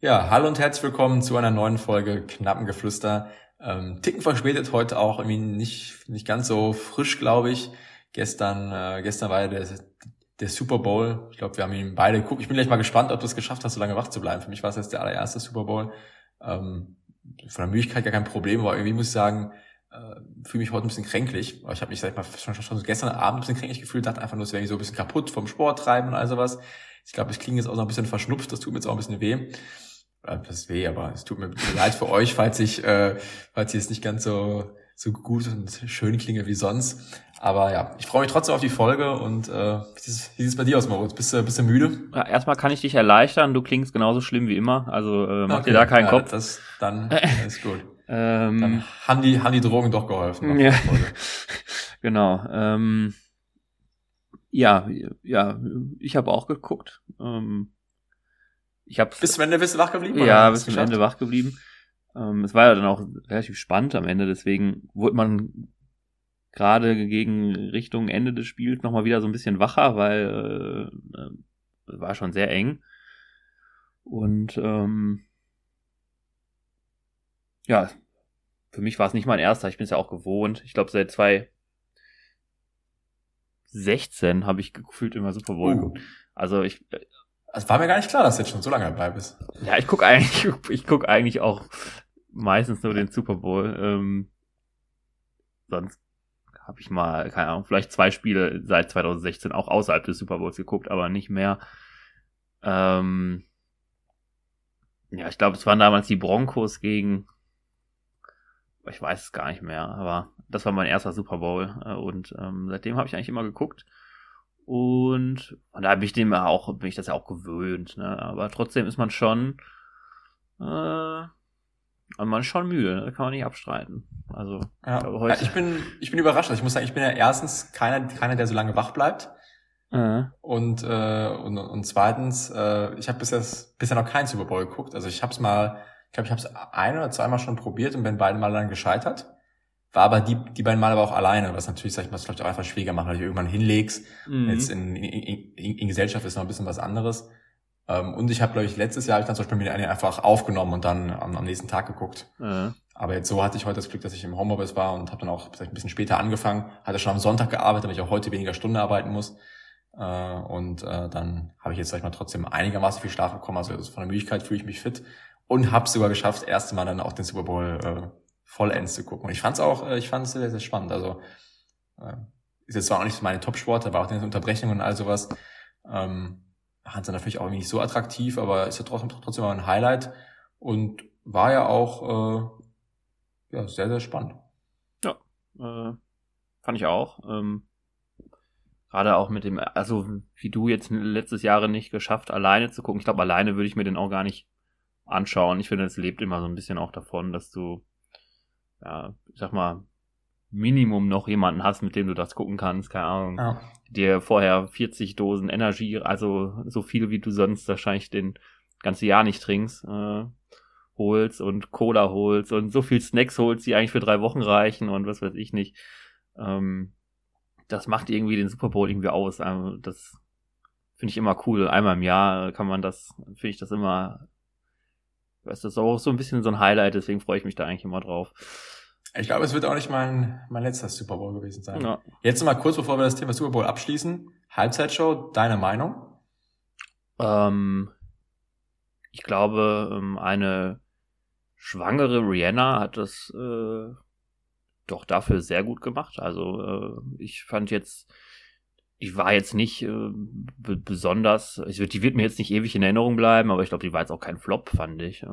Ja, hallo und herzlich willkommen zu einer neuen Folge Knappengeflüster. Ähm, Ticken verspätet heute auch irgendwie nicht, nicht ganz so frisch, glaube ich. Gestern, äh, gestern war ja der, der Super Bowl. Ich glaube, wir haben ihn beide geguckt. Ich bin gleich mal gespannt, ob du es geschafft hast, so lange wach zu bleiben. Für mich war es jetzt der allererste Super Bowl. Ähm, von der Müdigkeit gar kein Problem, aber irgendwie muss ich sagen, äh, fühle mich heute ein bisschen kränklich. Ich habe mich, sag ich mal, schon, schon gestern Abend ein bisschen kränklich gefühlt, dachte einfach nur, es wäre so ein bisschen kaputt vom Sport treiben und all sowas. Ich glaube, ich klinge jetzt auch noch ein bisschen verschnupft, das tut mir jetzt auch ein bisschen weh. Äh, das weh, aber es tut mir leid für euch, falls ich, äh, falls ich es nicht ganz so so gut und schön klinge wie sonst. Aber ja, ich freue mich trotzdem auf die Folge und äh, wie sieht es bei dir aus, Moritz? Bist du, bist du müde? Ja, erstmal kann ich dich erleichtern, du klingst genauso schlimm wie immer, also äh, mach okay. dir da keinen ja, Kopf. Das, dann ist gut. ähm, dann haben die, haben die Drogen doch geholfen. Ja. genau. Ähm, ja, ja, ich habe auch geguckt. Ähm, ich habe bis zum Ende bist du wach geblieben? Ja, bis zum Ende wach geblieben. Ähm, es war ja dann auch relativ spannend am Ende, deswegen wurde man gerade gegen Richtung Ende des Spiels nochmal wieder so ein bisschen wacher, weil äh, äh, war schon sehr eng. Und ähm, ja, für mich war es nicht mein erster, ich bin es ja auch gewohnt. Ich glaube, seit 2016 habe ich gefühlt immer Super Bowl uh. Also ich, es war mir gar nicht klar, dass du jetzt schon so lange dabei bist. Ja, ich gucke eigentlich, ich guck eigentlich auch meistens nur den Super Bowl. Ähm, sonst habe ich mal, keine Ahnung, vielleicht zwei Spiele seit 2016 auch außerhalb des Super Bowls geguckt, aber nicht mehr. Ähm, ja, ich glaube, es waren damals die Broncos gegen, ich weiß es gar nicht mehr, aber das war mein erster Super Bowl äh, und ähm, seitdem habe ich eigentlich immer geguckt. Und, und da bin ich dem auch, bin ich das ja auch gewöhnt, ne? Aber trotzdem ist man schon, äh, man ist schon müde, ne? kann man nicht abstreiten. Also, ja. ich, heute ja, ich bin, ich bin überrascht. Also ich muss sagen, ich bin ja erstens keiner, keiner, der so lange wach bleibt. Mhm. Und, äh, und, und zweitens, äh, ich habe bisher, bisher noch keinen Super Bowl geguckt. Also ich habe es mal, ich glaube, ich habe es ein oder zweimal schon probiert und bin beide Mal dann gescheitert. War aber die, die beiden Mal aber auch alleine, was natürlich, sag ich mal, vielleicht auch einfach schwieriger macht, weil du irgendwann hinlegst. Mhm. Jetzt in, in, in, in Gesellschaft ist noch ein bisschen was anderes. Ähm, und ich habe, glaube ich, letztes Jahr hab ich dann zum Beispiel mir eine einfach aufgenommen und dann am, am nächsten Tag geguckt. Mhm. Aber jetzt so hatte ich heute das Glück, dass ich im Homeoffice war und habe dann auch vielleicht ein bisschen später angefangen. Hatte schon am Sonntag gearbeitet, damit ich auch heute weniger Stunden arbeiten muss. Äh, und äh, dann habe ich jetzt, sag ich mal, trotzdem einigermaßen viel Schlaf bekommen. Also von der Müdigkeit fühle ich mich fit und habe sogar geschafft, das erste Mal dann auch den Super Bowl äh, vollends zu gucken. Und ich fand es auch, äh, ich fand es sehr, sehr spannend. Also äh, ist jetzt zwar auch nicht meine Top-Sport, aber auch die Unterbrechungen und all sowas. Ähm, fand es natürlich auch nicht so attraktiv, aber ist ja trotzdem, trotzdem mal ein Highlight und war ja auch äh, ja, sehr, sehr spannend. Ja, äh, fand ich auch. Ähm, Gerade auch mit dem, also wie du jetzt letztes Jahre nicht geschafft, alleine zu gucken. Ich glaube, alleine würde ich mir den auch gar nicht anschauen. Ich finde, es lebt immer so ein bisschen auch davon, dass du ja, ich sag mal, Minimum noch jemanden hast, mit dem du das gucken kannst, keine Ahnung. Ja. Dir vorher 40 Dosen Energie, also so viel wie du sonst wahrscheinlich den ganze Jahr nicht trinkst, äh, holst und Cola holst und so viel Snacks holst, die eigentlich für drei Wochen reichen und was weiß ich nicht. Ähm, das macht irgendwie den Super Bowl irgendwie aus. Also das finde ich immer cool. Einmal im Jahr kann man das, finde ich das immer Weißt du, das ist auch so ein bisschen so ein Highlight, deswegen freue ich mich da eigentlich immer drauf. Ich glaube, es wird auch nicht mein, mein letzter Super Bowl gewesen sein. Ja. Jetzt mal kurz, bevor wir das Thema Super Bowl abschließen. Halbzeitshow, deine Meinung? Ähm, ich glaube, ähm, eine schwangere Rihanna hat das äh, doch dafür sehr gut gemacht. Also äh, ich fand jetzt die war jetzt nicht äh, besonders, ich, die wird mir jetzt nicht ewig in Erinnerung bleiben, aber ich glaube, die war jetzt auch kein Flop, fand ich.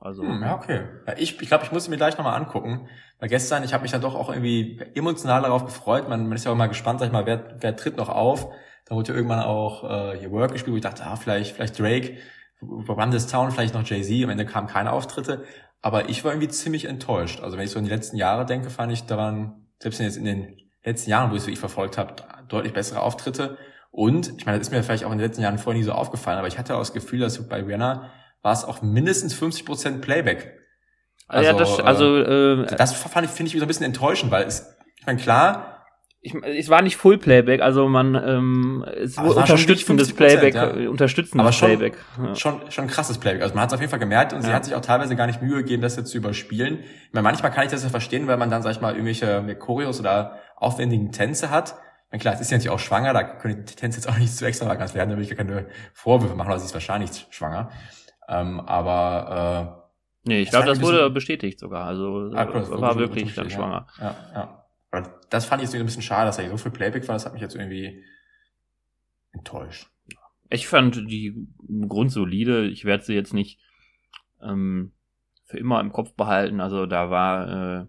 Also. Hm, ja, okay. Ja, ich ich glaube, ich muss mir gleich nochmal angucken. Weil gestern, ich habe mich dann doch auch irgendwie emotional darauf gefreut. Man, man ist ja auch mal gespannt, sag ich mal, wer, wer tritt noch auf. Da wurde ja irgendwann auch äh, hier Work gespielt, wo ich dachte, ah, vielleicht, vielleicht Drake, Run this Town, vielleicht noch Jay-Z. Am Ende kamen keine Auftritte. Aber ich war irgendwie ziemlich enttäuscht. Also wenn ich so an die letzten Jahre denke, fand ich daran, selbst jetzt in den letzten Jahren, wo ich es wirklich verfolgt habe, deutlich bessere Auftritte. Und, ich meine, das ist mir vielleicht auch in den letzten Jahren vorher nie so aufgefallen, aber ich hatte auch das Gefühl, dass bei Rihanna war es auch mindestens 50% Playback. Also, ja, das, also äh, das fand ich, finde ich so ein bisschen enttäuschend, weil es, ich meine, klar, ich, es war nicht Full Playback, also man ähm, es wurde unterstützendes Playback, ja. äh, unterstützendes Aber schon, Playback. Ja. Schon schon krasses Playback. Also man hat es auf jeden Fall gemerkt und ja. sie hat sich auch teilweise gar nicht Mühe gegeben, das jetzt zu überspielen. Ich meine, manchmal kann ich das ja verstehen, wenn man dann sag ich mal irgendwelche Choreos oder aufwendigen Tänze hat. Ich klar, es ist ja natürlich auch schwanger, da können die Tänze jetzt auch nicht zu extravagant werden, da will ich ja keine Vorwürfe machen, aber sie ist wahrscheinlich schwanger. Ähm, aber äh, Nee, ich glaube, das wurde bestätigt sogar. Also ah, cool, war wirklich dann schwanger. Ja, ja das fand ich jetzt ein bisschen schade, dass er so viel Playback war. Das hat mich jetzt irgendwie enttäuscht. Ich fand die grundsolide. Ich werde sie jetzt nicht ähm, für immer im Kopf behalten. Also da war äh,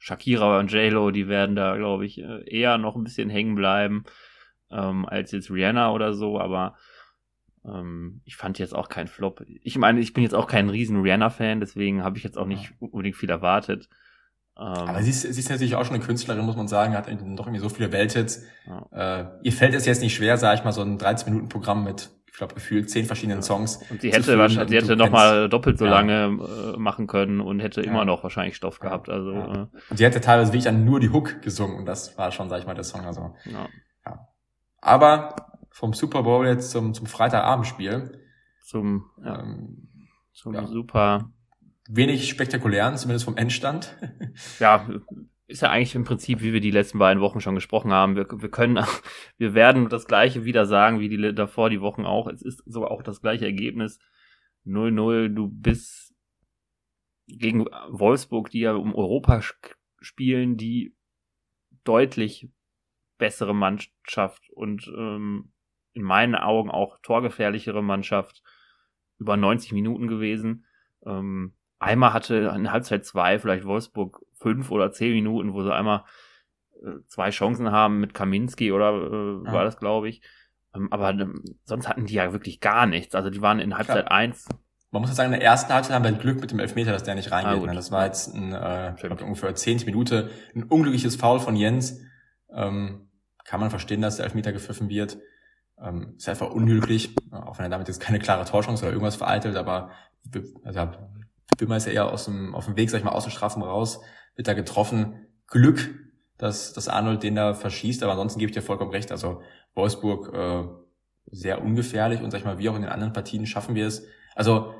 Shakira und J-Lo, die werden da, glaube ich, äh, eher noch ein bisschen hängen bleiben ähm, als jetzt Rihanna oder so. Aber ähm, ich fand jetzt auch kein Flop. Ich meine, ich bin jetzt auch kein riesen Rihanna-Fan, deswegen habe ich jetzt auch nicht unbedingt viel erwartet. Ähm, Aber sie ist, sie ist natürlich auch schon eine Künstlerin, muss man sagen, hat doch irgendwie so viele Welthits. Ja. Äh, ihr fällt es jetzt nicht schwer, sage ich mal, so ein 13-Minuten-Programm mit, ich glaube, gefühlt zehn verschiedenen Songs. Und sie hätte wahrscheinlich, sie hätte nochmal doppelt so ja. lange äh, machen können und hätte immer noch wahrscheinlich Stoff gehabt. Also, äh. Und sie hätte teilweise wirklich dann nur die Hook gesungen und das war schon, sag ich mal, der Song. Also, ja. Aber vom Super Bowl jetzt zum, zum Freitagabendspiel. Zum, ja, ähm, zum super wenig spektakulären, zumindest vom Endstand. ja, ist ja eigentlich im Prinzip, wie wir die letzten beiden Wochen schon gesprochen haben. Wir, wir können, wir werden das gleiche wieder sagen, wie die davor die Wochen auch. Es ist sogar auch das gleiche Ergebnis. 0-0, du bist gegen Wolfsburg, die ja um Europa spielen, die deutlich bessere Mannschaft und ähm, in meinen Augen auch torgefährlichere Mannschaft über 90 Minuten gewesen. Ähm, einmal hatte in Halbzeit zwei, vielleicht Wolfsburg fünf oder zehn Minuten, wo sie einmal äh, zwei Chancen haben mit Kaminski oder äh, ja. war das, glaube ich. Ähm, aber ähm, sonst hatten die ja wirklich gar nichts. Also die waren in Halbzeit Klar. eins. Man muss ja sagen, in der ersten Halbzeit haben wir Glück mit dem Elfmeter, dass der nicht reingeht. Ah, das war jetzt ein, äh, glaub, ungefähr zehnte Minute, ein unglückliches Foul von Jens. Ähm, kann man verstehen, dass der Elfmeter gepfiffen wird. Ähm, ist einfach unglücklich, auch wenn er damit jetzt keine klare Torchance oder irgendwas vereitelt, aber also, Bimmer ist ja eher aus dem, auf dem Weg, sag ich mal, aus dem Strafen raus, wird da getroffen. Glück, dass, dass Arnold den da verschießt, aber ansonsten gebe ich dir vollkommen recht. Also Wolfsburg äh, sehr ungefährlich und sag ich mal, wie auch in den anderen Partien schaffen wir es. Also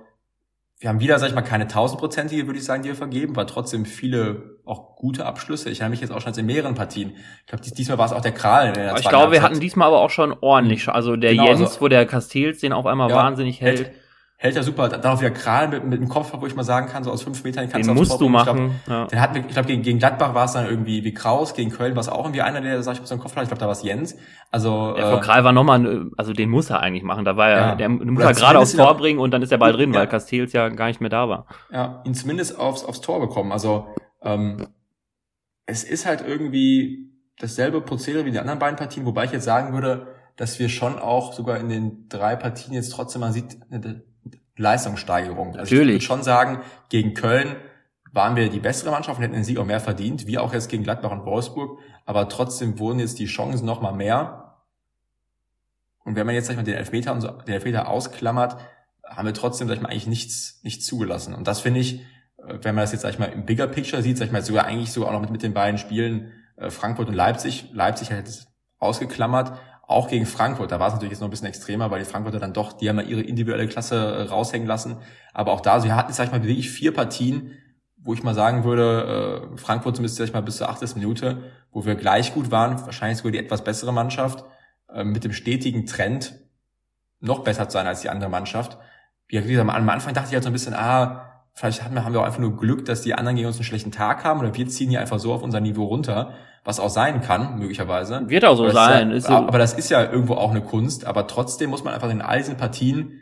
wir haben wieder, sag ich mal, keine tausendprozentige, würde ich sagen, die wir vergeben, aber trotzdem viele auch gute Abschlüsse. Ich habe mich jetzt auch schon in mehreren Partien. Ich glaube, diesmal war es auch der Kral. Der ich glaube, wir hatten diesmal aber auch schon ordentlich. Also der genau, Jens, also, wo der Castells den auf einmal ja, wahnsinnig hält. hält hält er super. Darauf wieder Kral mit, mit dem Kopf, wo ich mal sagen kann, so aus fünf Metern kannst den musst du machen. Ich glaub, ja. Den hat, ich glaube, gegen, gegen Gladbach war es dann irgendwie wie Kraus, gegen Köln war es auch irgendwie einer, der, sag ich mal, so einen Kopf hat. Ich glaube, da war es Jens. Also, ja, äh, Kral war nochmal, also den muss er eigentlich machen. Da war er, ja, der, der muss er gerade aufs Tor bringen und dann ist der Ball drin, ja. weil Castells ja gar nicht mehr da war. Ja, ihn zumindest aufs, aufs Tor bekommen. Also, ähm, es ist halt irgendwie dasselbe Prozedere wie die anderen beiden Partien, wobei ich jetzt sagen würde, dass wir schon auch sogar in den drei Partien jetzt trotzdem man sieht, Leistungssteigerung. Also Natürlich. ich würde schon sagen, gegen Köln waren wir die bessere Mannschaft und hätten den Sieg auch mehr verdient, wie auch jetzt gegen Gladbach und Wolfsburg. Aber trotzdem wurden jetzt die Chancen noch mal mehr. Und wenn man jetzt sag ich mal, den Elfmeter und so, den Elfmeter ausklammert, haben wir trotzdem sag ich mal eigentlich nichts nichts zugelassen. Und das finde ich, äh, wenn man das jetzt sag ich mal im Bigger Picture sieht, sag ich mal sogar eigentlich sogar auch noch mit, mit den beiden Spielen äh, Frankfurt und Leipzig. Leipzig hat es ausgeklammert, auch gegen Frankfurt, da war es natürlich jetzt noch ein bisschen extremer, weil die Frankfurter dann doch, die haben ja ihre individuelle Klasse äh, raushängen lassen. Aber auch da, sie hatten, sag ich mal, wirklich vier Partien, wo ich mal sagen würde, äh, Frankfurt zumindest, sag ich mal, bis zur 80. Minute, wo wir gleich gut waren, wahrscheinlich sogar die etwas bessere Mannschaft, äh, mit dem stetigen Trend, noch besser zu sein als die andere Mannschaft. Wie gesagt, am Anfang dachte ich halt so ein bisschen, ah, vielleicht haben wir, haben wir auch einfach nur Glück, dass die anderen gegen uns einen schlechten Tag haben oder wir ziehen hier einfach so auf unser Niveau runter was auch sein kann, möglicherweise. Wird auch so aber sein. Ist ja, aber das ist ja irgendwo auch eine Kunst, aber trotzdem muss man einfach in all diesen Partien,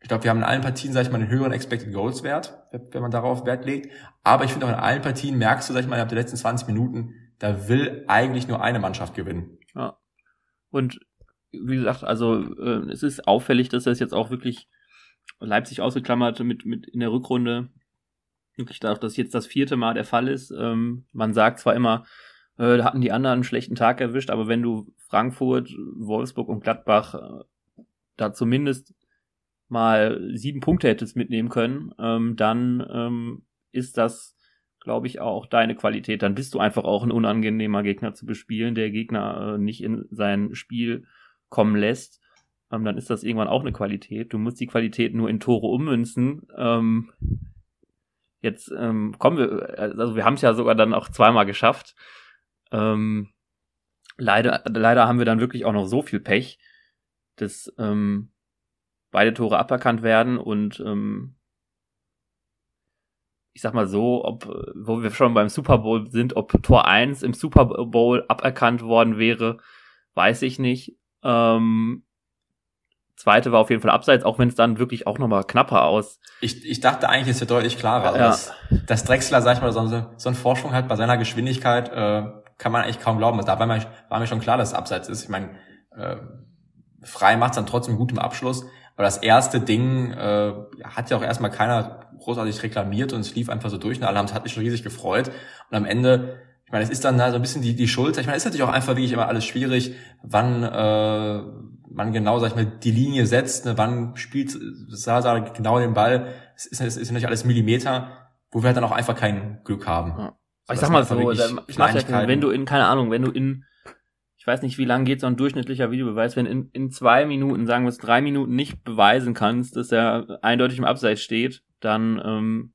ich glaube, wir haben in allen Partien, sag ich mal, einen höheren Expected Goals Wert, wenn man darauf Wert legt. Aber ich finde auch in allen Partien merkst du, sag ich mal, ab der letzten 20 Minuten, da will eigentlich nur eine Mannschaft gewinnen. Ja. Und wie gesagt, also äh, es ist auffällig, dass das jetzt auch wirklich Leipzig ausgeklammert mit, mit in der Rückrunde wirklich dadurch, dass jetzt das vierte Mal der Fall ist. Ähm, man sagt zwar immer, äh, da hatten die anderen einen schlechten Tag erwischt, aber wenn du Frankfurt, Wolfsburg und Gladbach äh, da zumindest mal sieben Punkte hättest mitnehmen können, ähm, dann ähm, ist das, glaube ich, auch deine Qualität. Dann bist du einfach auch ein unangenehmer Gegner zu bespielen, der Gegner äh, nicht in sein Spiel kommen lässt. Ähm, dann ist das irgendwann auch eine Qualität. Du musst die Qualität nur in Tore ummünzen. Ähm, jetzt ähm, kommen wir, also wir haben es ja sogar dann auch zweimal geschafft. Ähm, leider, leider haben wir dann wirklich auch noch so viel Pech, dass ähm, beide Tore aberkannt werden und ähm, ich sag mal so, ob, wo wir schon beim Super Bowl sind, ob Tor 1 im Super Bowl aberkannt worden wäre, weiß ich nicht. Ähm, zweite war auf jeden Fall abseits, auch wenn es dann wirklich auch nochmal knapper aus. Ich, ich dachte eigentlich, es wird deutlich klarer. Also ja. dass, dass Drexler, sag ich mal, so, so einen Vorsprung hat bei seiner Geschwindigkeit, äh, kann man eigentlich kaum glauben. Da war mir, war mir schon klar, dass es abseits ist. Ich meine, äh, frei macht es dann trotzdem gut im Abschluss. Aber das erste Ding äh, hat ja auch erstmal keiner großartig reklamiert und es lief einfach so durch und alle haben es hat mich schon riesig gefreut. Und am Ende, ich meine, es ist dann da so ein bisschen die, die Schulter. Ich meine, es ist natürlich auch einfach wirklich immer alles schwierig, wann äh, man genau, sag ich mal, die Linie setzt, ne, wann spielt Sasa genau den Ball. Es ist, es ist nicht alles Millimeter, wo wir halt dann auch einfach kein Glück haben. Ja. So, ich sag mal so, ich mach ja, wenn du in, keine Ahnung, wenn du in ich weiß nicht, wie lange geht so ein durchschnittlicher Videobeweis, wenn in, in zwei Minuten, sagen wir es drei Minuten nicht beweisen kannst, dass er eindeutig im Abseits steht, dann ähm,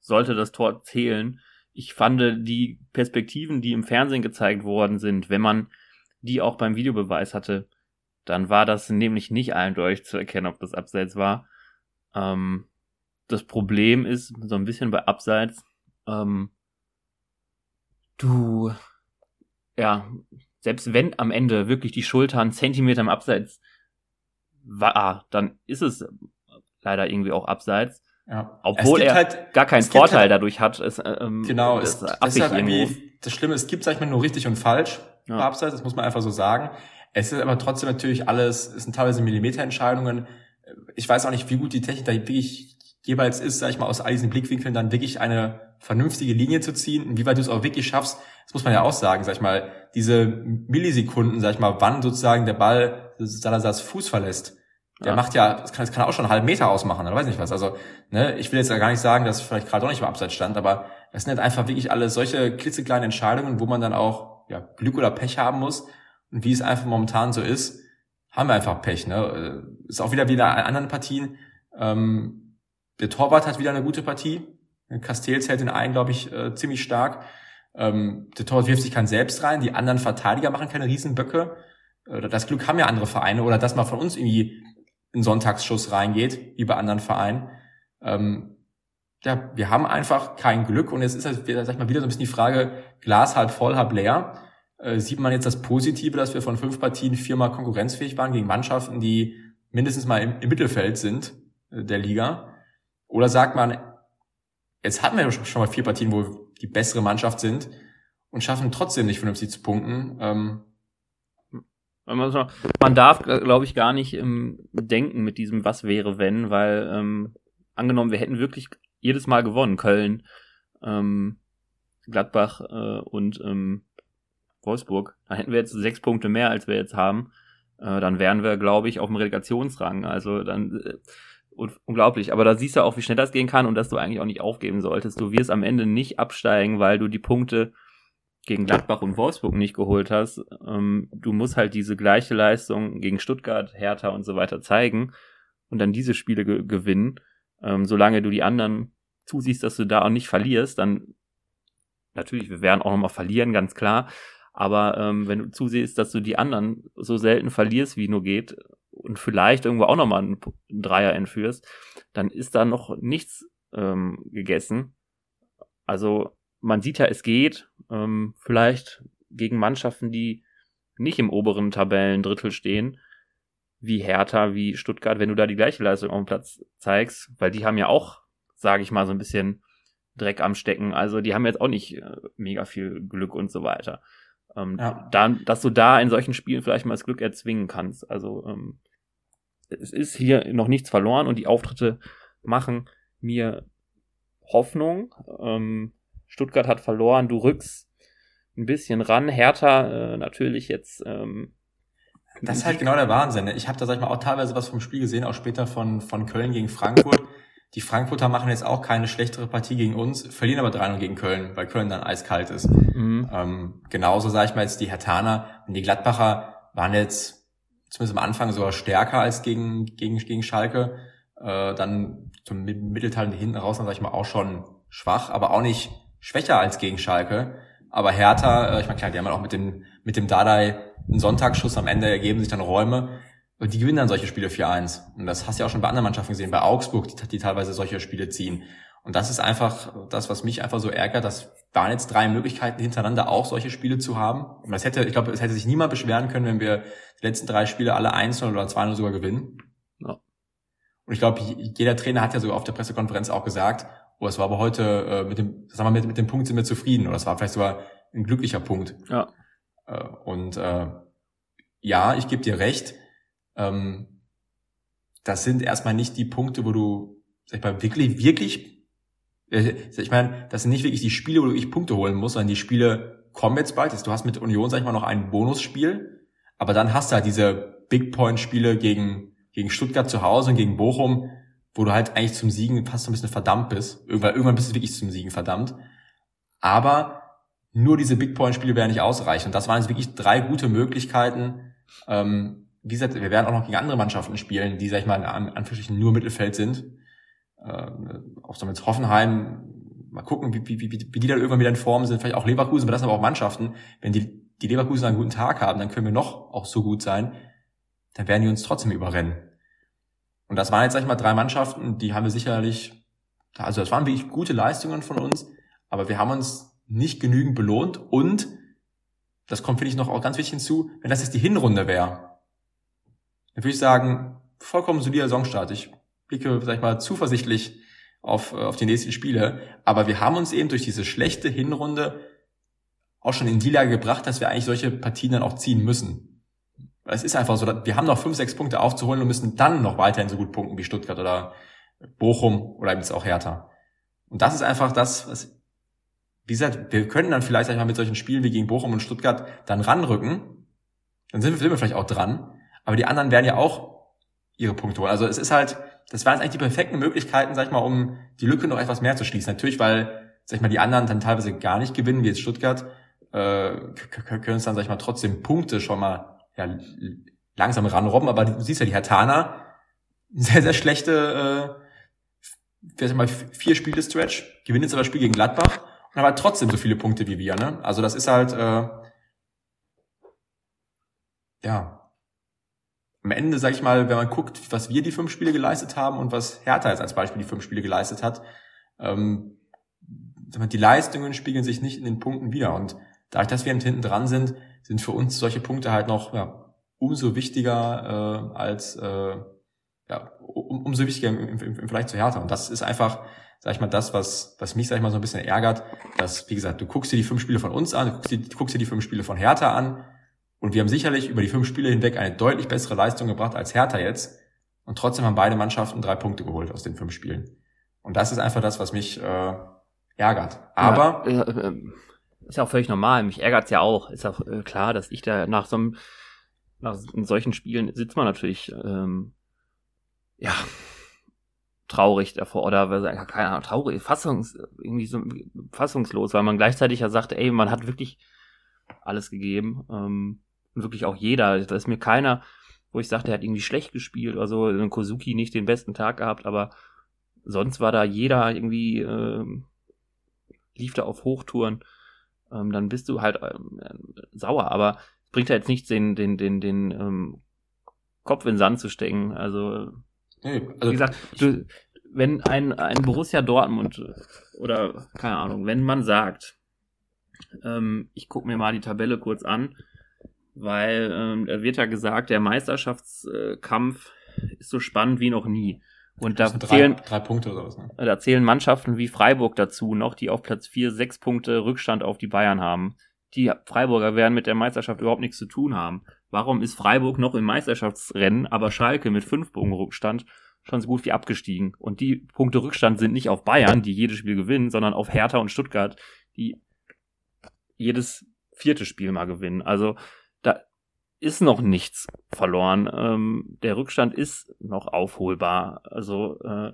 sollte das Tor zählen. Ich fand die Perspektiven, die im Fernsehen gezeigt worden sind, wenn man die auch beim Videobeweis hatte, dann war das nämlich nicht eindeutig zu erkennen, ob das Abseits war. Ähm, das Problem ist so ein bisschen bei Abseits, ähm, du, ja, selbst wenn am Ende wirklich die Schulter einen Zentimeter im Abseits war, dann ist es leider irgendwie auch abseits. Ja. Obwohl er halt, gar keinen Vorteil halt, dadurch hat. Es, ähm, genau, es, das, ist halt irgendwie, das Schlimme, es gibt, sag ich mal, nur richtig und falsch ja. bei Abseits, das muss man einfach so sagen. Es ist aber trotzdem natürlich alles, es sind teilweise Millimeterentscheidungen. Ich weiß auch nicht, wie gut die Technik da wirklich jeweils ist, sag ich mal, aus all diesen Blickwinkeln dann wirklich eine vernünftige Linie zu ziehen. Und wie weit du es auch wirklich schaffst, das muss man ja auch sagen, sag ich mal, diese Millisekunden, sag ich mal, wann sozusagen der Ball Salazars Fuß verlässt, der ja. macht ja, das kann, das kann auch schon einen halben Meter ausmachen, oder weiß nicht was. Also, ne, ich will jetzt ja gar nicht sagen, dass vielleicht gerade doch nicht im Abseits stand, aber das sind halt einfach wirklich alle solche klitzekleine Entscheidungen, wo man dann auch ja, Glück oder Pech haben muss. Und wie es einfach momentan so ist, haben wir einfach Pech. Ne? Ist auch wieder wieder an anderen Partien. Ähm, der Torwart hat wieder eine gute Partie. Castells hält den einen, glaube ich, äh, ziemlich stark. Ähm, der Torwart wirft sich kein selbst rein, die anderen Verteidiger machen keine Riesenböcke. Äh, das Glück haben ja andere Vereine oder dass man von uns irgendwie ein Sonntagsschuss reingeht, wie bei anderen Vereinen. Ähm, ja, wir haben einfach kein Glück und jetzt ist halt, sag ich mal, wieder so ein bisschen die Frage, Glas halb voll, halb leer. Äh, sieht man jetzt das Positive, dass wir von fünf Partien viermal konkurrenzfähig waren gegen Mannschaften, die mindestens mal im, im Mittelfeld sind äh, der Liga? Oder sagt man, jetzt hatten wir schon mal vier Partien, wo die bessere Mannschaft sind und schaffen trotzdem nicht vernünftig zu punkten. Ähm, man darf, glaube ich, gar nicht ähm, denken mit diesem Was wäre wenn, weil ähm, angenommen, wir hätten wirklich jedes Mal gewonnen, Köln, ähm, Gladbach äh, und ähm, Wolfsburg, dann hätten wir jetzt sechs Punkte mehr, als wir jetzt haben. Äh, dann wären wir, glaube ich, auf dem Relegationsrang. Also dann äh, unglaublich. Aber da siehst du auch, wie schnell das gehen kann und dass du eigentlich auch nicht aufgeben solltest. Du wirst am Ende nicht absteigen, weil du die Punkte gegen Gladbach und Wolfsburg nicht geholt hast. Ähm, du musst halt diese gleiche Leistung gegen Stuttgart, Hertha und so weiter zeigen und dann diese Spiele ge gewinnen. Ähm, solange du die anderen zusiehst, dass du da auch nicht verlierst, dann natürlich, wir werden auch nochmal verlieren, ganz klar. Aber ähm, wenn du zusiehst, dass du die anderen so selten verlierst, wie nur geht, und vielleicht irgendwo auch nochmal einen, einen Dreier entführst, dann ist da noch nichts ähm, gegessen. Also man sieht ja, es geht. Ähm, vielleicht gegen Mannschaften, die nicht im oberen Tabellendrittel stehen, wie Hertha, wie Stuttgart, wenn du da die gleiche Leistung auf dem Platz zeigst, weil die haben ja auch, sage ich mal, so ein bisschen Dreck am Stecken. Also die haben jetzt auch nicht äh, mega viel Glück und so weiter. Ähm, ja. dann, dass du da in solchen Spielen vielleicht mal das Glück erzwingen kannst. Also ähm, es ist hier noch nichts verloren und die Auftritte machen mir Hoffnung. Ähm, Stuttgart hat verloren, du rückst ein bisschen ran. Hertha äh, natürlich jetzt. Ähm, das ist halt genau der Wahnsinn. Ne? Ich habe da, sag ich mal, auch teilweise was vom Spiel gesehen, auch später von, von Köln gegen Frankfurt. Die Frankfurter machen jetzt auch keine schlechtere Partie gegen uns, verlieren aber 3-0 gegen Köln, weil Köln dann eiskalt ist. Mhm. Ähm, genauso sage ich mal jetzt die Hertaner und die Gladbacher waren jetzt zumindest am Anfang sogar stärker als gegen, gegen, gegen Schalke. Äh, dann zum Mittelteil hinten raus, dann sage ich mal auch schon schwach, aber auch nicht schwächer als gegen Schalke. Aber Hertha, äh, ich meine klar, die haben auch mit dem, mit dem Dadai einen Sonntagsschuss am Ende ergeben sich dann Räume. Und die gewinnen dann solche Spiele 4-1. Und das hast du ja auch schon bei anderen Mannschaften gesehen, bei Augsburg, die, die teilweise solche Spiele ziehen. Und das ist einfach das, was mich einfach so ärgert. Das waren jetzt drei Möglichkeiten hintereinander auch solche Spiele zu haben. Und das hätte, ich glaube, es hätte sich niemand beschweren können, wenn wir die letzten drei Spiele alle 1 oder 2 sogar gewinnen. Ja. Und ich glaube, jeder Trainer hat ja sogar auf der Pressekonferenz auch gesagt, oh, es war aber heute äh, mit dem, sagen wir mal, mit, mit dem Punkt sind wir zufrieden. Oder es war vielleicht sogar ein glücklicher Punkt. Ja. Äh, und äh, ja, ich gebe dir recht ähm, das sind erstmal nicht die Punkte, wo du, sag ich mal, wirklich, wirklich, äh, ich meine, das sind nicht wirklich die Spiele, wo du wirklich Punkte holen musst, sondern die Spiele kommen jetzt bald. Du hast mit Union, sag ich mal, noch ein Bonusspiel, aber dann hast du halt diese Big Point Spiele gegen, gegen Stuttgart zu Hause und gegen Bochum, wo du halt eigentlich zum Siegen fast so ein bisschen verdammt bist. Irgendwann, irgendwann bist du wirklich zum Siegen verdammt. Aber nur diese Big Point Spiele werden nicht ausreichen. Und das waren jetzt wirklich drei gute Möglichkeiten, ähm, wie gesagt, wir werden auch noch gegen andere Mannschaften spielen, die, sag ich mal, in Anführungsstrichen nur Mittelfeld sind. Äh, auch so mit Hoffenheim, mal gucken, wie, wie, wie, wie die dann irgendwann wieder in Form sind, vielleicht auch Leverkusen, aber das sind aber auch Mannschaften. Wenn die, die Leverkusen einen guten Tag haben, dann können wir noch auch so gut sein, dann werden die uns trotzdem überrennen. Und das waren jetzt, sag ich mal, drei Mannschaften, die haben wir sicherlich, also das waren wirklich gute Leistungen von uns, aber wir haben uns nicht genügend belohnt und das kommt, finde ich, noch auch ganz wichtig hinzu, wenn das jetzt die Hinrunde wäre, dann würde ich sagen, vollkommen solider Saisonstart. Ich blicke, sag ich mal, zuversichtlich auf, äh, auf die nächsten Spiele. Aber wir haben uns eben durch diese schlechte Hinrunde auch schon in die Lage gebracht, dass wir eigentlich solche Partien dann auch ziehen müssen. Es ist einfach so, wir haben noch fünf, sechs Punkte aufzuholen und müssen dann noch weiterhin so gut punkten wie Stuttgart oder Bochum oder eben jetzt auch Hertha. Und das ist einfach das, was, wie gesagt, wir können dann vielleicht sag ich mal, mit solchen Spielen wie gegen Bochum und Stuttgart dann ranrücken. Dann sind wir vielleicht auch dran. Aber die anderen werden ja auch ihre Punkte holen. Also es ist halt, das waren eigentlich die perfekten Möglichkeiten, sag ich mal, um die Lücke noch etwas mehr zu schließen. Natürlich, weil, sag ich mal, die anderen dann teilweise gar nicht gewinnen, wie jetzt Stuttgart, äh, können es dann, sag ich mal, trotzdem Punkte schon mal ja, langsam ranrobben. Aber du siehst ja, die Hertaner, sehr, sehr schlechte, äh, sag mal, vier Spiele Stretch, gewinnen jetzt aber das Spiel gegen Gladbach und haben halt trotzdem so viele Punkte wie wir. Ne? Also das ist halt, äh, ja, am Ende, sag ich mal, wenn man guckt, was wir die fünf Spiele geleistet haben und was Hertha jetzt als Beispiel die fünf Spiele geleistet hat, ähm, die Leistungen spiegeln sich nicht in den Punkten wieder. Und dadurch, dass wir hinten dran sind, sind für uns solche Punkte halt noch ja, umso wichtiger äh, als äh, ja, um, umso wichtiger im, im, im Vergleich zu Hertha. Und das ist einfach, sag ich mal, das, was, was mich, sag ich mal, so ein bisschen ärgert, dass, wie gesagt, du guckst dir die fünf Spiele von uns an, du guckst dir, du guckst dir die fünf Spiele von Hertha an, und wir haben sicherlich über die fünf Spiele hinweg eine deutlich bessere Leistung gebracht als Hertha jetzt. Und trotzdem haben beide Mannschaften drei Punkte geholt aus den fünf Spielen. Und das ist einfach das, was mich äh, ärgert. Aber ja, äh, äh, ist ja auch völlig normal. Mich ärgert's ja auch. Ist auch äh, klar, dass ich da nach so einem nach solchen Spielen sitzt man natürlich ähm, ja traurig davor oder keine Ahnung, traurig, fassungs, irgendwie so fassungslos, weil man gleichzeitig ja sagt, ey, man hat wirklich alles gegeben. Ähm, wirklich auch jeder. Da ist mir keiner, wo ich sagte, er hat irgendwie schlecht gespielt oder so. In Kozuki nicht den besten Tag gehabt, aber sonst war da jeder irgendwie, äh, lief da auf Hochtouren. Ähm, dann bist du halt ähm, sauer, aber es bringt ja jetzt nichts, den, den, den, den ähm, Kopf in den Sand zu stecken. Also, hey, also wie gesagt, du, wenn ein, ein Borussia Dortmund oder keine Ahnung, wenn man sagt, ähm, ich gucke mir mal die Tabelle kurz an weil ähm, da wird ja gesagt, der Meisterschaftskampf ist so spannend wie noch nie. Und da drei, zählen, drei Punkte oder was, ne? Da zählen Mannschaften wie Freiburg dazu noch, die auf Platz 4 sechs Punkte Rückstand auf die Bayern haben. Die Freiburger werden mit der Meisterschaft überhaupt nichts zu tun haben. Warum ist Freiburg noch im Meisterschaftsrennen, aber Schalke mit fünf Punkten Rückstand schon so gut wie abgestiegen? Und die Punkte Rückstand sind nicht auf Bayern, die jedes Spiel gewinnen, sondern auf Hertha und Stuttgart, die jedes vierte Spiel mal gewinnen. Also da ist noch nichts verloren. Ähm, der Rückstand ist noch aufholbar. Also äh,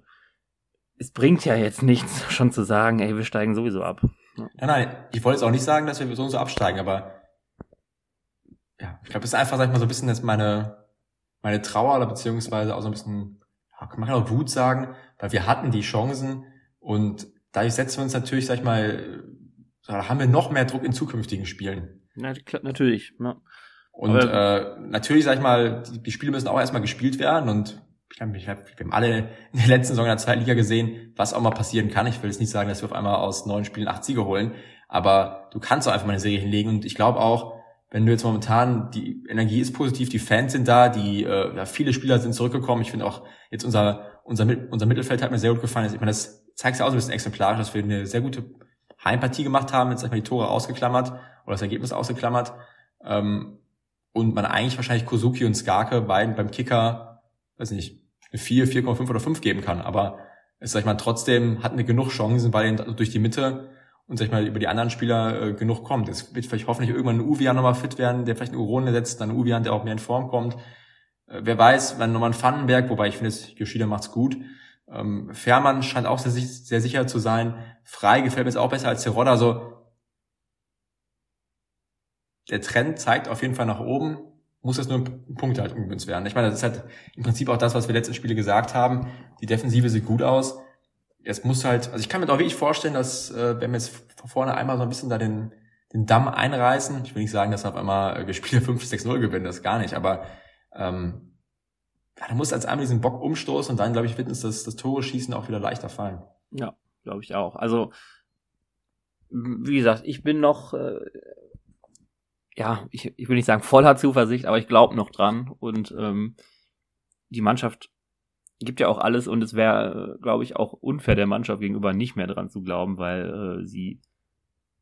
es bringt ja jetzt nichts, schon zu sagen, ey, wir steigen sowieso ab. Ja. Nein, nein, ich wollte jetzt auch nicht sagen, dass wir so und so absteigen, aber ja, ich glaube, das ist einfach, sag ich mal, so ein bisschen jetzt meine, meine Trauer oder beziehungsweise auch so ein bisschen, ja, man kann auch Wut sagen, weil wir hatten die Chancen und dadurch setzen wir uns natürlich, sag ich mal, da haben wir noch mehr Druck in zukünftigen Spielen. Ja, natürlich. Ja. Und äh, natürlich, sag ich mal, die, die Spiele müssen auch erstmal gespielt werden und ich glaube, wir haben alle in der letzten Saison in der zweiten Liga gesehen, was auch mal passieren kann. Ich will jetzt nicht sagen, dass wir auf einmal aus neun Spielen acht Siege holen, aber du kannst auch einfach mal eine Serie hinlegen und ich glaube auch, wenn du jetzt momentan, die Energie ist positiv, die Fans sind da, die äh, ja, viele Spieler sind zurückgekommen. Ich finde auch jetzt unser unser unser Mittelfeld hat mir sehr gut gefallen. Ich meine, das zeigt ja auch so ein bisschen exemplarisch, dass wir eine sehr gute Heimpartie gemacht haben, jetzt einmal die Tore ausgeklammert oder das Ergebnis ausgeklammert. Ähm, und man eigentlich wahrscheinlich Kozuki und Skarke beiden beim Kicker, weiß nicht, eine 4, 4,5 oder 5 geben kann. Aber es, sag ich mal, trotzdem hatten wir genug Chancen, weil durch die Mitte und sag ich mal über die anderen Spieler äh, genug kommt. Es wird vielleicht hoffentlich irgendwann ein Uvian nochmal fit werden, der vielleicht eine Urone setzt, dann ein Uvian, der auch mehr in Form kommt. Äh, wer weiß, wenn nochmal ein Pfannenberg, wobei ich finde, Yoshida macht's gut. Ähm, Fährmann scheint auch sehr, sehr sicher zu sein. Frei gefällt mir jetzt auch besser als Terodde. Also der Trend zeigt auf jeden Fall nach oben. Muss jetzt nur ein Punkt halt umgemünzt werden. Ich meine, das ist halt im Prinzip auch das, was wir letzten Spiele gesagt haben. Die Defensive sieht gut aus es muss halt, also ich kann mir auch wirklich vorstellen, dass äh, wenn wir jetzt vorne einmal so ein bisschen da den, den Damm einreißen, ich will nicht sagen, dass auf einmal äh, wir Spiele 5-6-0 gewinnen, das gar nicht, aber ähm, ja, da muss als einmal diesen Bock umstoßen und dann, glaube ich, wird uns das, das Tore schießen auch wieder leichter fallen. Ja, glaube ich auch. Also, wie gesagt, ich bin noch, äh, ja, ich, ich will nicht sagen voller Zuversicht, aber ich glaube noch dran und ähm, die Mannschaft gibt ja auch alles und es wäre, glaube ich, auch unfair der Mannschaft gegenüber nicht mehr dran zu glauben, weil äh, sie,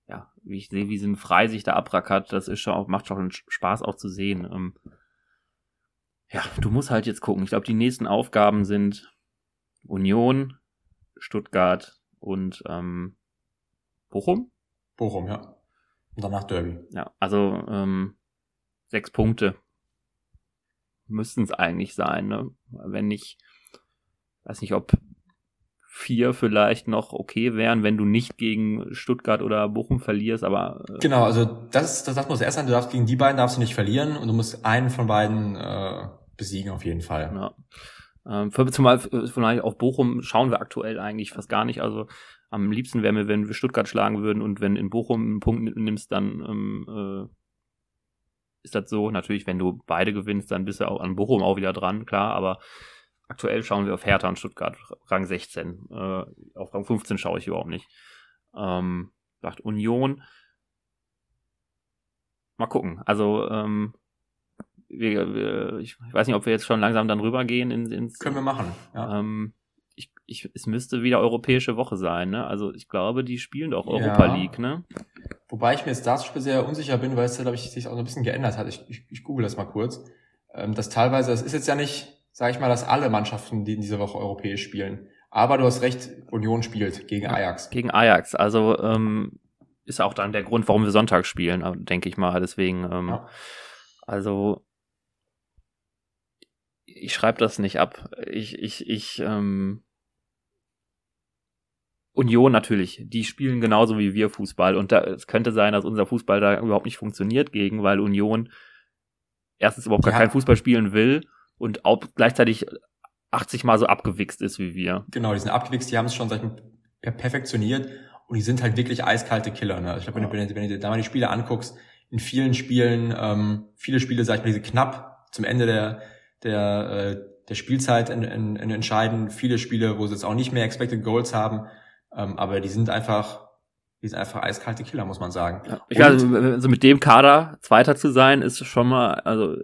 ja, wie ich sehe, wie sie frei sich da abrackert, das ist schon macht schon Spaß auch zu sehen. Ähm, ja, du musst halt jetzt gucken. Ich glaube, die nächsten Aufgaben sind Union, Stuttgart und ähm, Bochum. Bochum, ja. Und danach Derby. Ja, also ähm, sechs Punkte müssten es eigentlich sein, ne? Wenn nicht weiß nicht, ob vier vielleicht noch okay wären, wenn du nicht gegen Stuttgart oder Bochum verlierst, aber äh genau, also das, das, das muss erst sein. Du darfst gegen die beiden darfst du nicht verlieren und du musst einen von beiden äh, besiegen auf jeden Fall. Ja. Ähm, für, zumal vielleicht auf Bochum schauen wir aktuell eigentlich fast gar nicht. Also am liebsten wäre mir, wenn wir Stuttgart schlagen würden und wenn in Bochum einen Punkt nimmst, dann ähm, äh, ist das so. Natürlich, wenn du beide gewinnst, dann bist du auch an Bochum auch wieder dran, klar, aber Aktuell schauen wir auf Hertha und Stuttgart, Rang 16. Äh, auf Rang 15 schaue ich überhaupt nicht. Ähm, sagt Union. Mal gucken. Also, ähm, wir, wir, ich weiß nicht, ob wir jetzt schon langsam dann rübergehen ins. ins Können wir machen, ja. Ähm, ich, ich, es müsste wieder europäische Woche sein, ne? Also ich glaube, die spielen doch Europa ja. League, ne? Wobei ich mir jetzt dazu sehr unsicher bin, weil es ja, glaube ich, sich auch so ein bisschen geändert hat. Ich, ich, ich google das mal kurz. Ähm, das teilweise, das ist jetzt ja nicht sage ich mal, dass alle Mannschaften, die in dieser Woche europäisch spielen. Aber du hast recht, Union spielt gegen Ajax. Gegen Ajax. Also ähm, ist auch dann der Grund, warum wir Sonntag spielen, denke ich mal. Deswegen, ähm, ja. also ich schreibe das nicht ab. Ich, ich, ich, ähm, Union natürlich, die spielen genauso wie wir Fußball. Und da, es könnte sein, dass unser Fußball da überhaupt nicht funktioniert gegen, weil Union erstens überhaupt ja. gar keinen Fußball spielen will und auch gleichzeitig 80 Mal so abgewichst ist wie wir. Genau, die sind abgewichst, die haben es schon seit perfektioniert und die sind halt wirklich eiskalte Killer. Ne? Ich glaube, wenn, wenn, wenn, du dir da mal die Spiele anguckst, in vielen Spielen, ähm, viele Spiele, sag ich mal, diese knapp zum Ende der, der, äh, der Spielzeit in, in, in entscheiden, viele Spiele, wo sie jetzt auch nicht mehr Expected Goals haben, ähm, aber die sind einfach, die sind einfach eiskalte Killer, muss man sagen. Ja, ich weiß, also mit dem Kader Zweiter zu sein, ist schon mal, also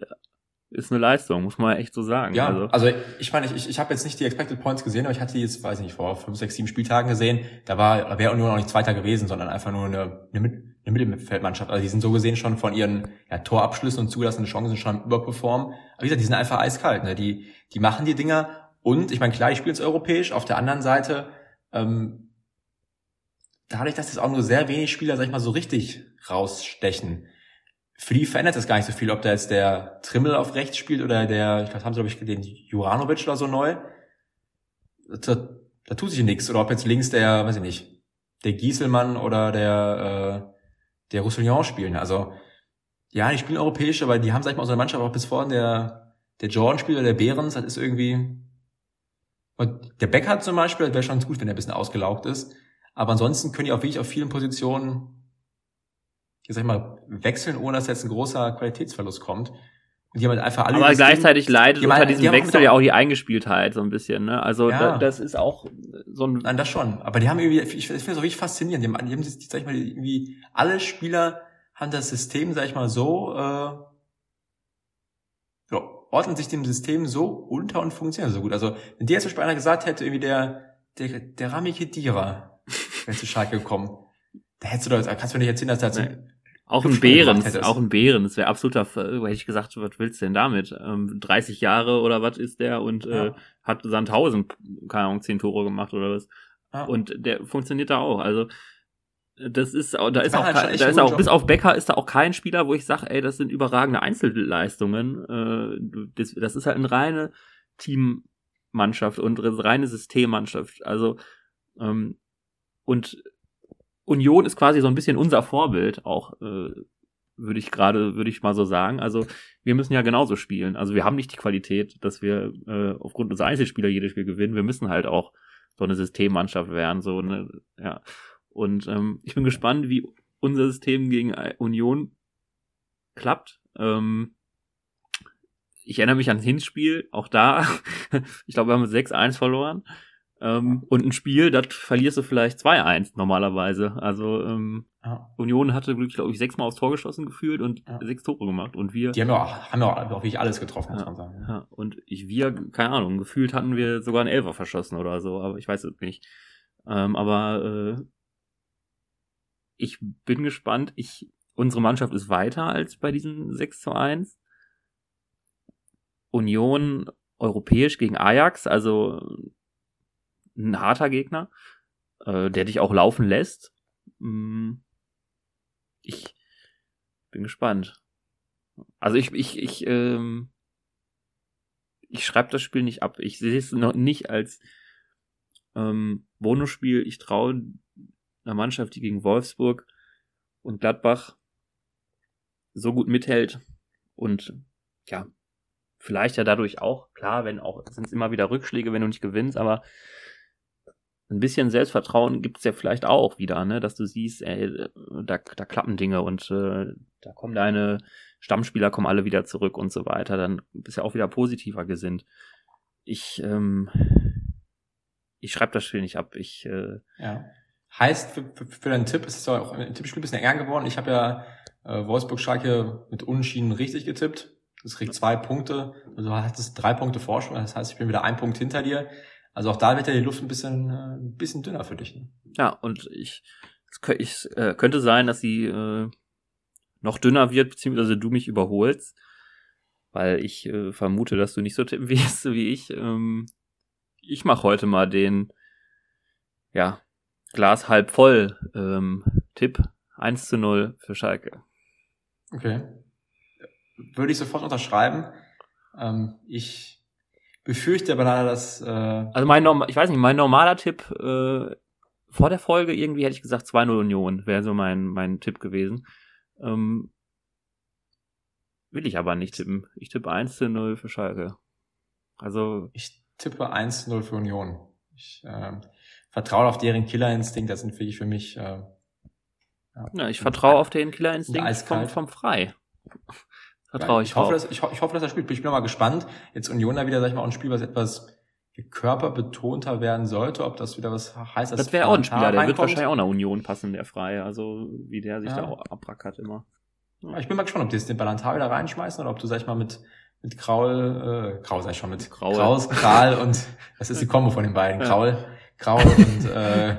ist eine Leistung, muss man echt so sagen. Ja, also, also ich meine, ich, ich habe jetzt nicht die Expected Points gesehen, aber ich hatte die jetzt, weiß ich nicht, vor fünf, sechs, sieben Spieltagen gesehen. Da war wäre nur noch nicht Zweiter gewesen, sondern einfach nur eine, eine, eine Mittelfeldmannschaft. Also die sind so gesehen schon von ihren ja, Torabschlüssen und zugelassenen Chancen schon überperformen. Aber wie gesagt, die sind einfach eiskalt. Ne? Die, die machen die Dinger und ich meine, klar, ich spiele jetzt europäisch. Auf der anderen Seite, ähm, dadurch, dass jetzt auch nur sehr wenig Spieler, sag ich mal, so richtig rausstechen für verändert es gar nicht so viel, ob da jetzt der Trimmel auf rechts spielt oder der, ich glaube, haben sie, glaube ich, den Juranovic oder so neu. Das, das da tut sich nichts. Oder ob jetzt links der, weiß ich nicht, der Gieselmann oder der, äh, der Roussillon spielen. Also, ja, die spielen europäisch, aber die haben, sag ich mal, unsere Mannschaft auch bis vorhin der, der Jordan-Spieler, der Behrens, das ist irgendwie, und der Becker zum Beispiel, das wäre schon gut, wenn er ein bisschen ausgelaugt ist. Aber ansonsten können die auch wirklich auf vielen Positionen, ich sag mal, wechseln, ohne dass jetzt ein großer Qualitätsverlust kommt. Und die haben halt einfach alle Aber gleichzeitig Ding, leidet unter diesem Wechsel ja auch die Eingespieltheit so ein bisschen, ne? Also ja. da, das ist auch so ein. Nein, das schon. Aber die haben irgendwie, ich, ich finde das richtig faszinierend. Die haben, die haben sag ich mal, irgendwie, alle Spieler haben das System, sag ich mal, so, äh, ja, ordnen sich dem System so unter und funktionieren so gut. Also, wenn dir jetzt zum Beispiel einer gesagt hätte, irgendwie der, der, der Rami Kedira wäre zu Schalke gekommen, da hättest du doch, kannst du mir nicht erzählen, dass der nee. Auch ein Behrens, auch ein Behrens wäre absoluter, hätte ich gesagt, was willst du denn damit? Ähm, 30 Jahre oder was ist der und ja. äh, hat Sandhausen, keine Ahnung, 10 Tore gemacht oder was. Ja. Und der funktioniert da auch. Also das ist, da ist auch, halt da ist auch, bis auf Becker ist da auch kein Spieler, wo ich sage, ey, das sind überragende Einzelleistungen. Äh, das, das ist halt eine reine Teammannschaft und eine reine Systemmannschaft. Also ähm, und Union ist quasi so ein bisschen unser Vorbild auch, äh, würde ich gerade, würde ich mal so sagen. Also wir müssen ja genauso spielen. Also wir haben nicht die Qualität, dass wir äh, aufgrund unserer Einzelspieler jedes Spiel gewinnen. Wir müssen halt auch so eine Systemmannschaft werden, so eine, ja. Und ähm, ich bin gespannt, wie unser System gegen Union klappt. Ähm, ich erinnere mich an Hinspiel, auch da, ich glaube, wir haben 6-1 verloren. Ähm, und ein Spiel, das verlierst du vielleicht 2-1 normalerweise. Also ähm, ja. Union hatte, glaube ich, sechsmal aufs Tor geschossen gefühlt und ja. sechs Tore gemacht. Und wir. Die haben ja auch, haben ja auch wirklich alles getroffen, muss man sagen. Ja. Und ich, wir, keine Ahnung, gefühlt hatten wir sogar einen Elfer verschossen oder so, aber ich weiß es nicht. Ähm, aber äh, ich bin gespannt. Ich, unsere Mannschaft ist weiter als bei diesem 6 zu 1. Union europäisch gegen Ajax, also ein harter Gegner, äh, der dich auch laufen lässt. Mm, ich bin gespannt. Also ich, ich, ich, ähm, ich schreibe das Spiel nicht ab. Ich sehe es noch nicht als ähm, Bonusspiel. Ich traue einer Mannschaft, die gegen Wolfsburg und Gladbach so gut mithält und ja, vielleicht ja dadurch auch, klar, wenn auch, sind es immer wieder Rückschläge, wenn du nicht gewinnst, aber ein bisschen Selbstvertrauen gibt's ja vielleicht auch wieder, ne, dass du siehst, ey, da, da klappen Dinge und äh, da kommen deine Stammspieler kommen alle wieder zurück und so weiter, dann bist du ja auch wieder positiver gesinnt. Ich, ähm, ich schreibe das Spiel nicht ab. Ich, äh, ja. Heißt für, für, für deinen Tipp, ist es auch ein Tippspiel ein bisschen enger geworden. Ich habe ja äh, Wolfsburg-Schalke mit Unschienen richtig getippt. Das kriegt zwei Punkte. Also hattest drei Punkte Vorsprung. Das heißt, ich bin wieder ein Punkt hinter dir. Also auch da wird ja die Luft ein bisschen, äh, ein bisschen dünner für dich. Ne? Ja, und ich, ich äh, könnte sein, dass sie äh, noch dünner wird, beziehungsweise du mich überholst, weil ich äh, vermute, dass du nicht so tippen wirst wie ich. Ähm, ich mache heute mal den, ja, Glas halb voll ähm, Tipp 1 zu 0 für Schalke. Okay. Würde ich sofort unterschreiben. Ähm, ich befürchte aber leider, dass. Äh also mein Norm ich weiß nicht, mein normaler Tipp äh, vor der Folge irgendwie hätte ich gesagt 2-0 Union, wäre so mein, mein Tipp gewesen. Ähm, will ich aber nicht tippen. Ich tippe 1-0 für Schalke. Also. Ich tippe 1-0 für Union. Ich äh, vertraue auf deren Killerinstinkt, das sind wirklich für mich. Äh, ja, ja, ich vertraue auf den Killerinstinkt vom, vom Frei. Vertraue ich, ich hoffe, dass, ich, ich hoffe, dass er spielt. Ich bin mal gespannt. Jetzt Union da wieder, sag ich mal, ein Spiel, was etwas körperbetonter werden sollte, ob das wieder was heißt. Das wäre auch ein Spieler, der wird wahrscheinlich auch einer Union passen, der frei. Also wie der sich ja. da auch abrackert immer. Ja. Ich bin mal gespannt, ob die jetzt den Ballantar wieder reinschmeißen oder ob du, sag ich mal, mit mit Kraul, äh, Kraul sag ich schon, mit Kraul. Kraus, Kral und das ist die Kombo von den beiden. Kraul, Kraul und äh,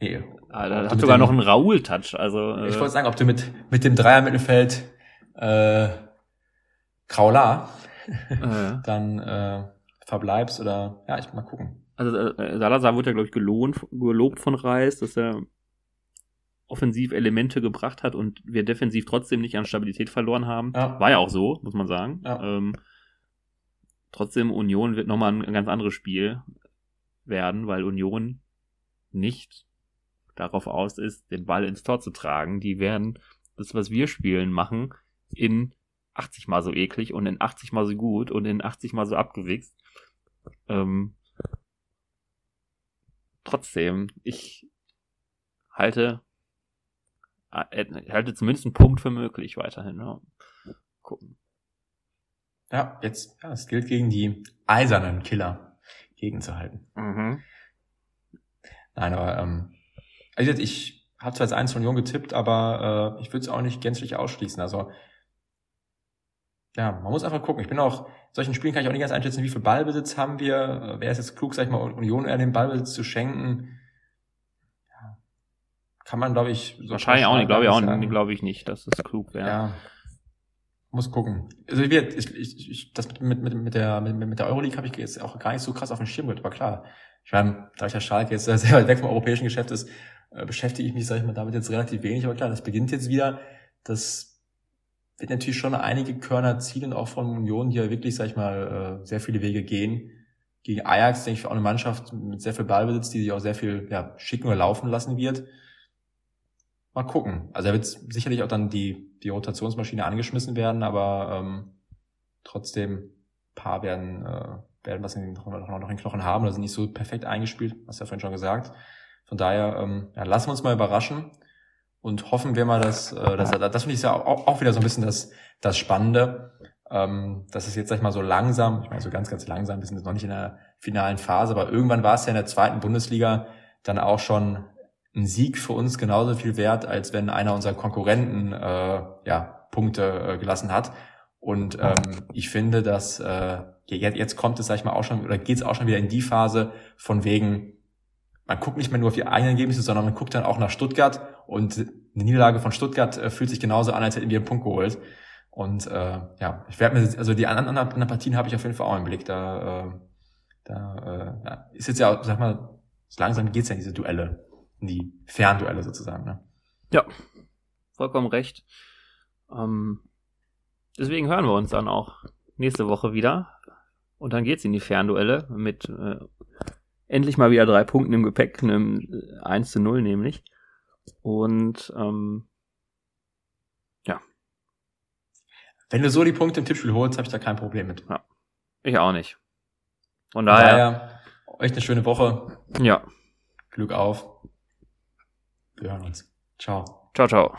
nee. Ah, da hat sogar noch einen Raoul-Touch. Also, äh, ich wollte sagen, ob du mit, mit dem Dreier-Mittelfeld äh, Kraular äh. dann äh, verbleibst oder ja, ich mal gucken. Also äh, Salazar wurde ja, glaube ich, gelohnt, gelobt von Reis, dass er offensiv Elemente gebracht hat und wir defensiv trotzdem nicht an Stabilität verloren haben. Ja. War ja auch so, muss man sagen. Ja. Ähm, trotzdem, Union wird nochmal ein, ein ganz anderes Spiel. werden, weil Union nicht darauf aus ist, den Ball ins Tor zu tragen. Die werden das, was wir spielen, machen in 80 mal so eklig und in 80 mal so gut und in 80 mal so abgewichst. Ähm, trotzdem, ich halte, äh, halte zumindest einen Punkt für möglich weiterhin. Ja. Gucken. Ja, jetzt, ja, es gilt gegen die eisernen Killer gegenzuhalten. Mhm. Nein, aber ähm, also ich habe zwar jetzt eins von Jung getippt, aber äh, ich würde es auch nicht gänzlich ausschließen. Also ja, man muss einfach gucken. Ich bin auch, in solchen Spielen kann ich auch nicht ganz einschätzen, wie viel Ballbesitz haben wir. Wäre es jetzt klug, sag ich mal, Union eher den Ballbesitz zu schenken? Ja, kann man, glaube ich, so Wahrscheinlich auch nicht, glaube ich auch nicht, glaube ich nicht, dass es klug wäre. Ja. Muss gucken. Also ich, ich, ich, ich das mit, mit, mit, der mit, mit der Euroleague habe ich jetzt auch gar nicht so krass auf dem Schirm gehabt, aber klar. Ich meine, da ich ja Schalke jetzt sehr weit weg vom europäischen Geschäft ist, äh, beschäftige ich mich, sag ich mal, damit jetzt relativ wenig, aber klar, das beginnt jetzt wieder. Das wird natürlich schon einige Körner zielen, auch von Union, die ja wirklich, sag ich mal, äh, sehr viele Wege gehen. Gegen Ajax, denke ich, auch eine Mannschaft mit sehr viel Ballbesitz, die sich auch sehr viel ja, schicken oder laufen lassen wird. Mal gucken. Also da wird sicherlich auch dann die, die Rotationsmaschine angeschmissen werden, aber ähm, trotzdem paar werden, äh, werden was in den Knochen, noch in den Knochen haben oder sind nicht so perfekt eingespielt, hast du ja vorhin schon gesagt. Von daher, ähm, ja, lassen wir uns mal überraschen und hoffen wir mal, dass, äh, dass das finde ich ja auch, auch wieder so ein bisschen das, das Spannende, ähm, dass es jetzt, sag ich mal, so langsam, ich meine, so ganz, ganz langsam, wir sind jetzt noch nicht in der finalen Phase, aber irgendwann war es ja in der zweiten Bundesliga dann auch schon ein Sieg für uns genauso viel wert, als wenn einer unserer Konkurrenten äh, ja, Punkte äh, gelassen hat. Und ähm, ich finde, dass äh, jetzt kommt es, sag ich mal, auch schon, oder geht es auch schon wieder in die Phase von wegen, man guckt nicht mehr nur auf die eigenen Ergebnisse, sondern man guckt dann auch nach Stuttgart und eine Niederlage von Stuttgart äh, fühlt sich genauso an, als hätten wir einen Punkt geholt. Und äh, ja, ich werde mir, also die anderen, anderen Partien habe ich auf jeden Fall auch im Blick. Da, äh, da äh, ist jetzt ja, sag mal, so langsam geht's ja in diese Duelle, in die Fernduelle sozusagen. Ne? Ja, vollkommen recht. Ähm, deswegen hören wir uns dann auch nächste Woche wieder. Und dann geht's in die Fernduelle mit äh, endlich mal wieder drei Punkten im Gepäck, einem 1 äh, zu 0 nämlich. Und ähm, ja. Wenn du so die Punkte im Tippspiel holst, habe ich da kein Problem mit. Ja. Ich auch nicht. Von daher, daher euch eine schöne Woche. Ja. Glück auf. Wir hören uns. Ciao. Ciao, ciao.